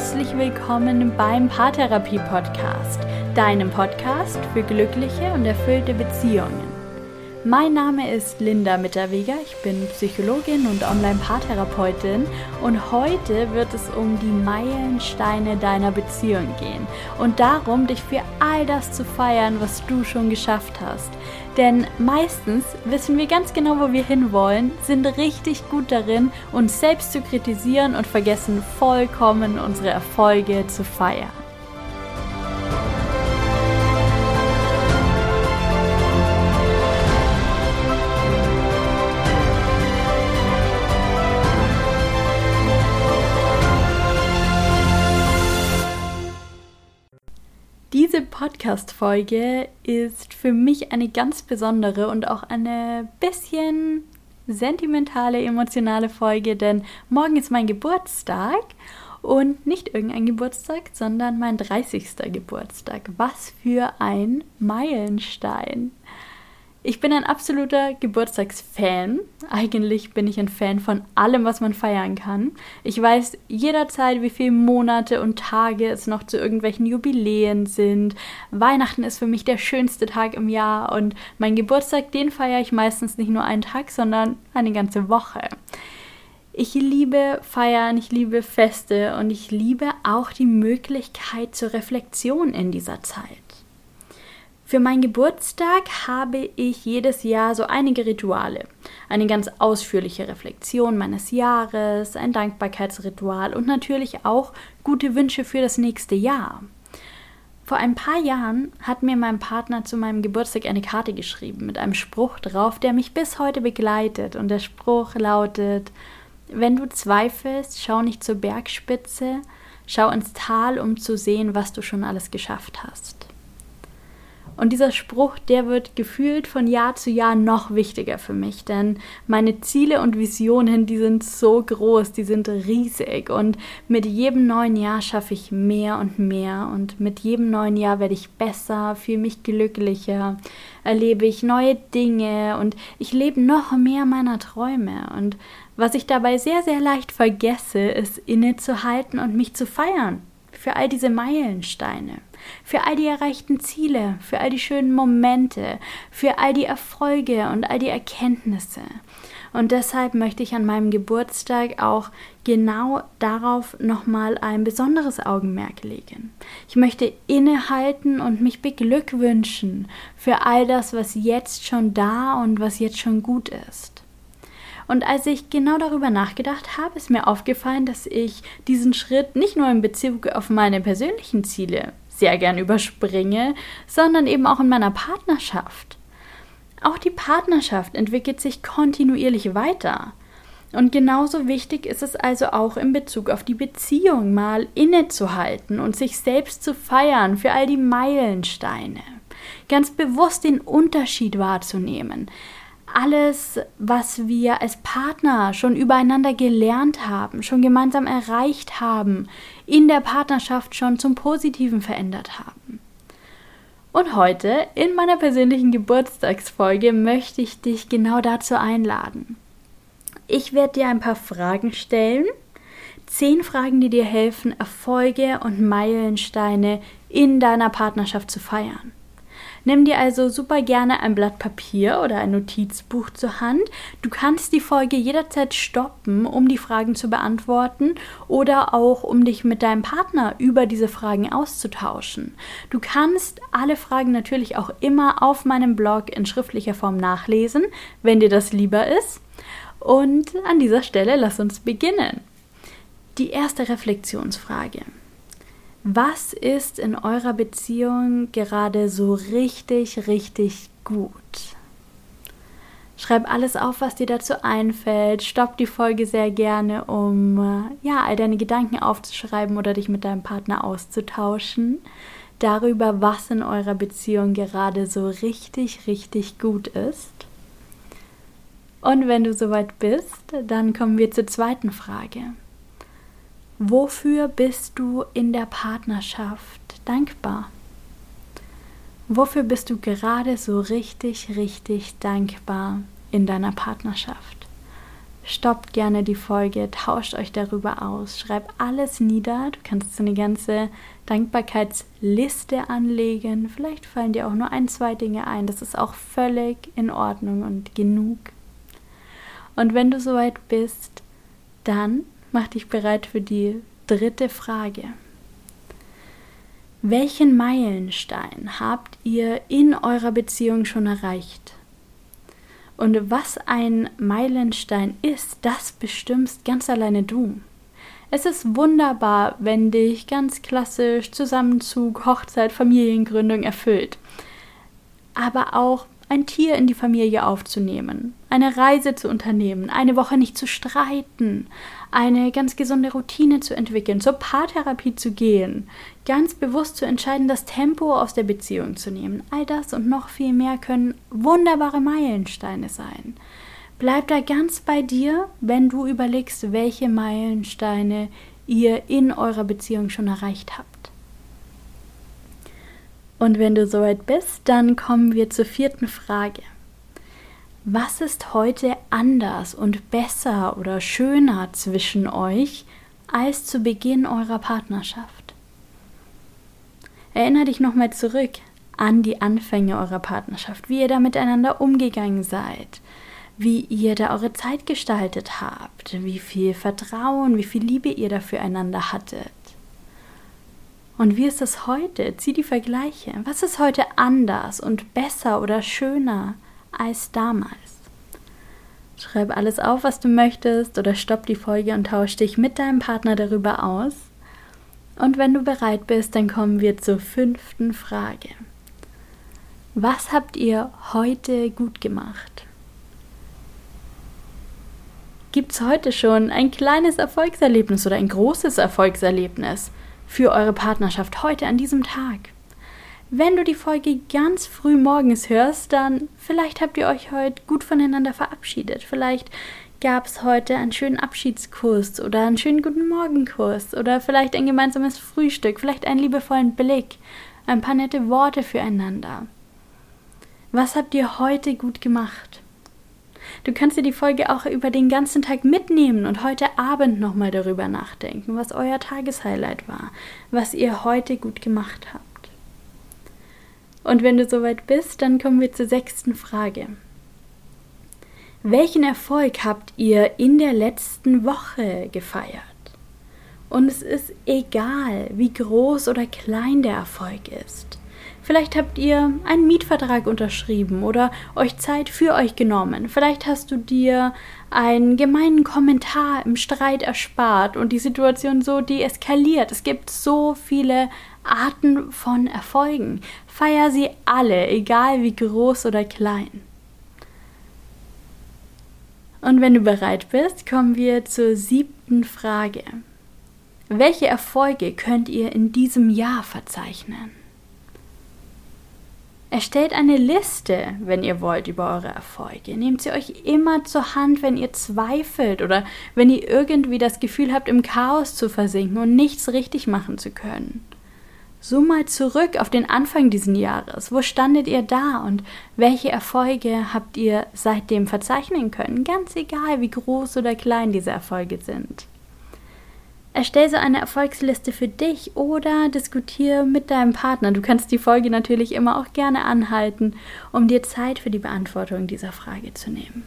herzlich willkommen beim Paartherapie Podcast, deinem Podcast für glückliche und erfüllte Beziehungen. Mein Name ist Linda Mitterweger, ich bin Psychologin und Online-Paartherapeutin und heute wird es um die Meilensteine deiner Beziehung gehen und darum, dich für all das zu feiern, was du schon geschafft hast. Denn meistens wissen wir ganz genau, wo wir hinwollen, sind richtig gut darin, uns selbst zu kritisieren und vergessen vollkommen unsere Erfolge zu feiern. Podcast-Folge ist für mich eine ganz besondere und auch eine bisschen sentimentale, emotionale Folge, denn morgen ist mein Geburtstag und nicht irgendein Geburtstag, sondern mein 30. Geburtstag. Was für ein Meilenstein! Ich bin ein absoluter Geburtstagsfan. Eigentlich bin ich ein Fan von allem, was man feiern kann. Ich weiß jederzeit, wie viele Monate und Tage es noch zu irgendwelchen Jubiläen sind. Weihnachten ist für mich der schönste Tag im Jahr und mein Geburtstag, den feiere ich meistens nicht nur einen Tag, sondern eine ganze Woche. Ich liebe Feiern, ich liebe Feste und ich liebe auch die Möglichkeit zur Reflexion in dieser Zeit. Für meinen Geburtstag habe ich jedes Jahr so einige Rituale. Eine ganz ausführliche Reflexion meines Jahres, ein Dankbarkeitsritual und natürlich auch gute Wünsche für das nächste Jahr. Vor ein paar Jahren hat mir mein Partner zu meinem Geburtstag eine Karte geschrieben mit einem Spruch drauf, der mich bis heute begleitet. Und der Spruch lautet, wenn du zweifelst, schau nicht zur Bergspitze, schau ins Tal, um zu sehen, was du schon alles geschafft hast. Und dieser Spruch, der wird gefühlt von Jahr zu Jahr noch wichtiger für mich, denn meine Ziele und Visionen, die sind so groß, die sind riesig. Und mit jedem neuen Jahr schaffe ich mehr und mehr. Und mit jedem neuen Jahr werde ich besser, fühle mich glücklicher, erlebe ich neue Dinge. Und ich lebe noch mehr meiner Träume. Und was ich dabei sehr, sehr leicht vergesse, ist innezuhalten und mich zu feiern für all diese Meilensteine für all die erreichten Ziele, für all die schönen Momente, für all die Erfolge und all die Erkenntnisse. Und deshalb möchte ich an meinem Geburtstag auch genau darauf nochmal ein besonderes Augenmerk legen. Ich möchte innehalten und mich beglückwünschen für all das, was jetzt schon da und was jetzt schon gut ist. Und als ich genau darüber nachgedacht habe, ist mir aufgefallen, dass ich diesen Schritt nicht nur in Bezug auf meine persönlichen Ziele sehr gern überspringe, sondern eben auch in meiner Partnerschaft. Auch die Partnerschaft entwickelt sich kontinuierlich weiter. Und genauso wichtig ist es also auch in Bezug auf die Beziehung mal innezuhalten und sich selbst zu feiern für all die Meilensteine. Ganz bewusst den Unterschied wahrzunehmen alles, was wir als Partner schon übereinander gelernt haben, schon gemeinsam erreicht haben, in der Partnerschaft schon zum Positiven verändert haben. Und heute, in meiner persönlichen Geburtstagsfolge, möchte ich dich genau dazu einladen. Ich werde dir ein paar Fragen stellen. Zehn Fragen, die dir helfen, Erfolge und Meilensteine in deiner Partnerschaft zu feiern. Nimm dir also super gerne ein Blatt Papier oder ein Notizbuch zur Hand. Du kannst die Folge jederzeit stoppen, um die Fragen zu beantworten oder auch um dich mit deinem Partner über diese Fragen auszutauschen. Du kannst alle Fragen natürlich auch immer auf meinem Blog in schriftlicher Form nachlesen, wenn dir das lieber ist. Und an dieser Stelle lass uns beginnen. Die erste Reflexionsfrage. Was ist in eurer Beziehung gerade so richtig, richtig gut? Schreib alles auf, was dir dazu einfällt. Stopp die Folge sehr gerne, um äh, ja, all deine Gedanken aufzuschreiben oder dich mit deinem Partner auszutauschen. Darüber, was in eurer Beziehung gerade so richtig, richtig gut ist. Und wenn du soweit bist, dann kommen wir zur zweiten Frage. Wofür bist du in der Partnerschaft dankbar? Wofür bist du gerade so richtig, richtig dankbar in deiner Partnerschaft? stoppt gerne die Folge, tauscht euch darüber aus, schreibt alles nieder. Du kannst so eine ganze Dankbarkeitsliste anlegen. Vielleicht fallen dir auch nur ein, zwei Dinge ein. Das ist auch völlig in Ordnung und genug. Und wenn du soweit bist, dann mach dich bereit für die dritte Frage. Welchen Meilenstein habt ihr in eurer Beziehung schon erreicht? Und was ein Meilenstein ist, das bestimmst ganz alleine du. Es ist wunderbar, wenn dich ganz klassisch Zusammenzug, Hochzeit, Familiengründung erfüllt. Aber auch ein Tier in die Familie aufzunehmen, eine Reise zu unternehmen, eine Woche nicht zu streiten, eine ganz gesunde Routine zu entwickeln, zur Paartherapie zu gehen, ganz bewusst zu entscheiden, das Tempo aus der Beziehung zu nehmen. All das und noch viel mehr können wunderbare Meilensteine sein. Bleib da ganz bei dir, wenn du überlegst, welche Meilensteine ihr in eurer Beziehung schon erreicht habt. Und wenn du soweit bist, dann kommen wir zur vierten Frage. Was ist heute anders und besser oder schöner zwischen euch als zu Beginn eurer Partnerschaft? Erinner dich nochmal zurück an die Anfänge eurer Partnerschaft, wie ihr da miteinander umgegangen seid, wie ihr da eure Zeit gestaltet habt, wie viel Vertrauen, wie viel Liebe ihr da füreinander hattet. Und wie ist es heute? Zieh die Vergleiche. Was ist heute anders und besser oder schöner als damals? Schreib alles auf, was du möchtest, oder stopp die Folge und tausch dich mit deinem Partner darüber aus. Und wenn du bereit bist, dann kommen wir zur fünften Frage. Was habt ihr heute gut gemacht? Gibt es heute schon ein kleines Erfolgserlebnis oder ein großes Erfolgserlebnis? für eure Partnerschaft heute an diesem Tag. Wenn du die Folge ganz früh morgens hörst, dann vielleicht habt ihr euch heute gut voneinander verabschiedet. Vielleicht gab es heute einen schönen Abschiedskurs oder einen schönen Guten Morgenkurs oder vielleicht ein gemeinsames Frühstück, vielleicht einen liebevollen Blick, ein paar nette Worte füreinander. Was habt ihr heute gut gemacht? Du kannst dir die Folge auch über den ganzen Tag mitnehmen und heute Abend nochmal darüber nachdenken, was euer Tageshighlight war, was ihr heute gut gemacht habt. Und wenn du soweit bist, dann kommen wir zur sechsten Frage. Welchen Erfolg habt ihr in der letzten Woche gefeiert? Und es ist egal, wie groß oder klein der Erfolg ist. Vielleicht habt ihr einen Mietvertrag unterschrieben oder euch Zeit für euch genommen. Vielleicht hast du dir einen gemeinen Kommentar im Streit erspart und die Situation so deeskaliert. Es gibt so viele Arten von Erfolgen. Feier sie alle, egal wie groß oder klein. Und wenn du bereit bist, kommen wir zur siebten Frage. Welche Erfolge könnt ihr in diesem Jahr verzeichnen? Erstellt eine Liste, wenn ihr wollt, über eure Erfolge. Nehmt sie euch immer zur Hand, wenn ihr zweifelt oder wenn ihr irgendwie das Gefühl habt, im Chaos zu versinken und nichts richtig machen zu können. So mal zurück auf den Anfang dieses Jahres. Wo standet ihr da und welche Erfolge habt ihr seitdem verzeichnen können? Ganz egal, wie groß oder klein diese Erfolge sind. Erstell so eine Erfolgsliste für dich oder diskutiere mit deinem Partner. Du kannst die Folge natürlich immer auch gerne anhalten, um dir Zeit für die Beantwortung dieser Frage zu nehmen.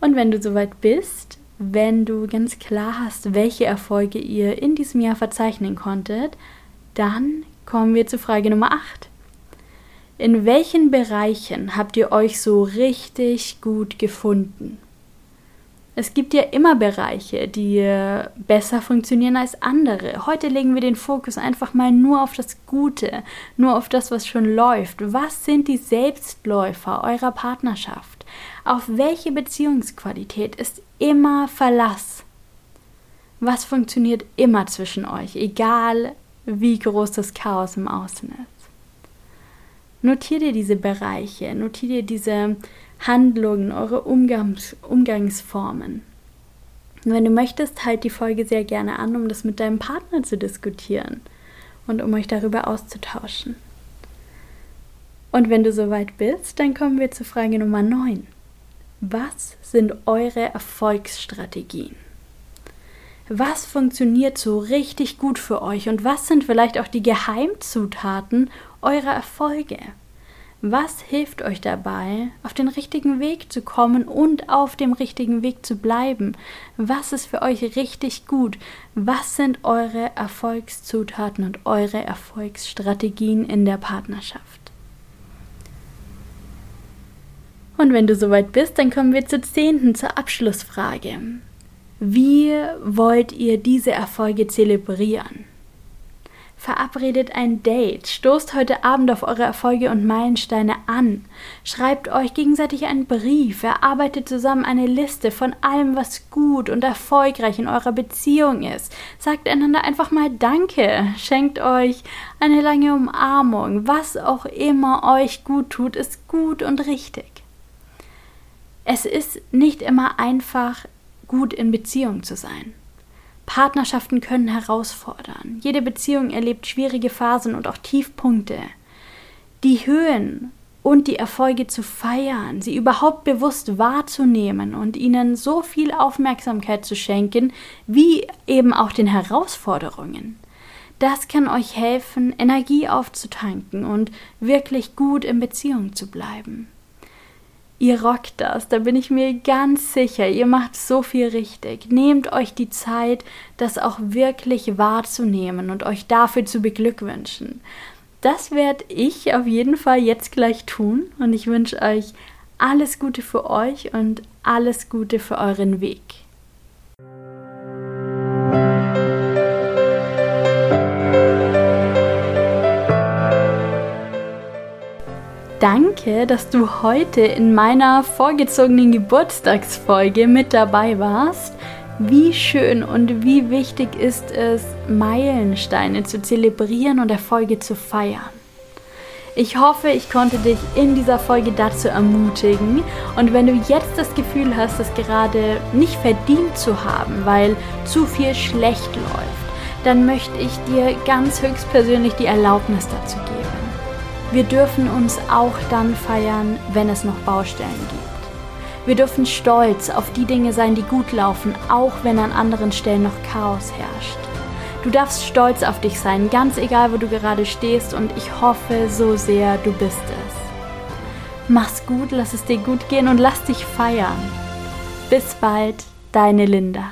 Und wenn du soweit bist, wenn du ganz klar hast, welche Erfolge ihr in diesem Jahr verzeichnen konntet, dann kommen wir zu Frage Nummer 8. In welchen Bereichen habt ihr euch so richtig gut gefunden? Es gibt ja immer Bereiche, die besser funktionieren als andere. Heute legen wir den Fokus einfach mal nur auf das Gute, nur auf das, was schon läuft. Was sind die Selbstläufer eurer Partnerschaft? Auf welche Beziehungsqualität ist immer Verlass? Was funktioniert immer zwischen euch, egal wie groß das Chaos im Außen ist? Notier dir diese Bereiche, notier dir diese Handlungen, eure Umgangs Umgangsformen. Wenn du möchtest, halt die Folge sehr gerne an, um das mit deinem Partner zu diskutieren und um euch darüber auszutauschen. Und wenn du soweit bist, dann kommen wir zur Frage Nummer 9. Was sind eure Erfolgsstrategien? Was funktioniert so richtig gut für euch und was sind vielleicht auch die Geheimzutaten eurer Erfolge? Was hilft euch dabei, auf den richtigen Weg zu kommen und auf dem richtigen Weg zu bleiben? Was ist für euch richtig gut? Was sind eure Erfolgszutaten und eure Erfolgsstrategien in der Partnerschaft? Und wenn du soweit bist, dann kommen wir zur zehnten, zur Abschlussfrage. Wie wollt ihr diese Erfolge zelebrieren? Verabredet ein Date, stoßt heute Abend auf eure Erfolge und Meilensteine an, schreibt euch gegenseitig einen Brief, erarbeitet zusammen eine Liste von allem, was gut und erfolgreich in eurer Beziehung ist, sagt einander einfach mal Danke, schenkt euch eine lange Umarmung, was auch immer euch gut tut, ist gut und richtig. Es ist nicht immer einfach, gut in Beziehung zu sein. Partnerschaften können herausfordern. Jede Beziehung erlebt schwierige Phasen und auch Tiefpunkte. Die Höhen und die Erfolge zu feiern, sie überhaupt bewusst wahrzunehmen und ihnen so viel Aufmerksamkeit zu schenken, wie eben auch den Herausforderungen. Das kann euch helfen, Energie aufzutanken und wirklich gut in Beziehung zu bleiben. Ihr rockt das, da bin ich mir ganz sicher. Ihr macht so viel richtig. Nehmt euch die Zeit, das auch wirklich wahrzunehmen und euch dafür zu beglückwünschen. Das werde ich auf jeden Fall jetzt gleich tun und ich wünsche euch alles Gute für euch und alles Gute für euren Weg. Danke, dass du heute in meiner vorgezogenen Geburtstagsfolge mit dabei warst. Wie schön und wie wichtig ist es, Meilensteine zu zelebrieren und Erfolge zu feiern. Ich hoffe, ich konnte dich in dieser Folge dazu ermutigen. Und wenn du jetzt das Gefühl hast, es gerade nicht verdient zu haben, weil zu viel schlecht läuft, dann möchte ich dir ganz höchstpersönlich die Erlaubnis dazu geben. Wir dürfen uns auch dann feiern, wenn es noch Baustellen gibt. Wir dürfen stolz auf die Dinge sein, die gut laufen, auch wenn an anderen Stellen noch Chaos herrscht. Du darfst stolz auf dich sein, ganz egal, wo du gerade stehst und ich hoffe so sehr, du bist es. Mach's gut, lass es dir gut gehen und lass dich feiern. Bis bald, deine Linda.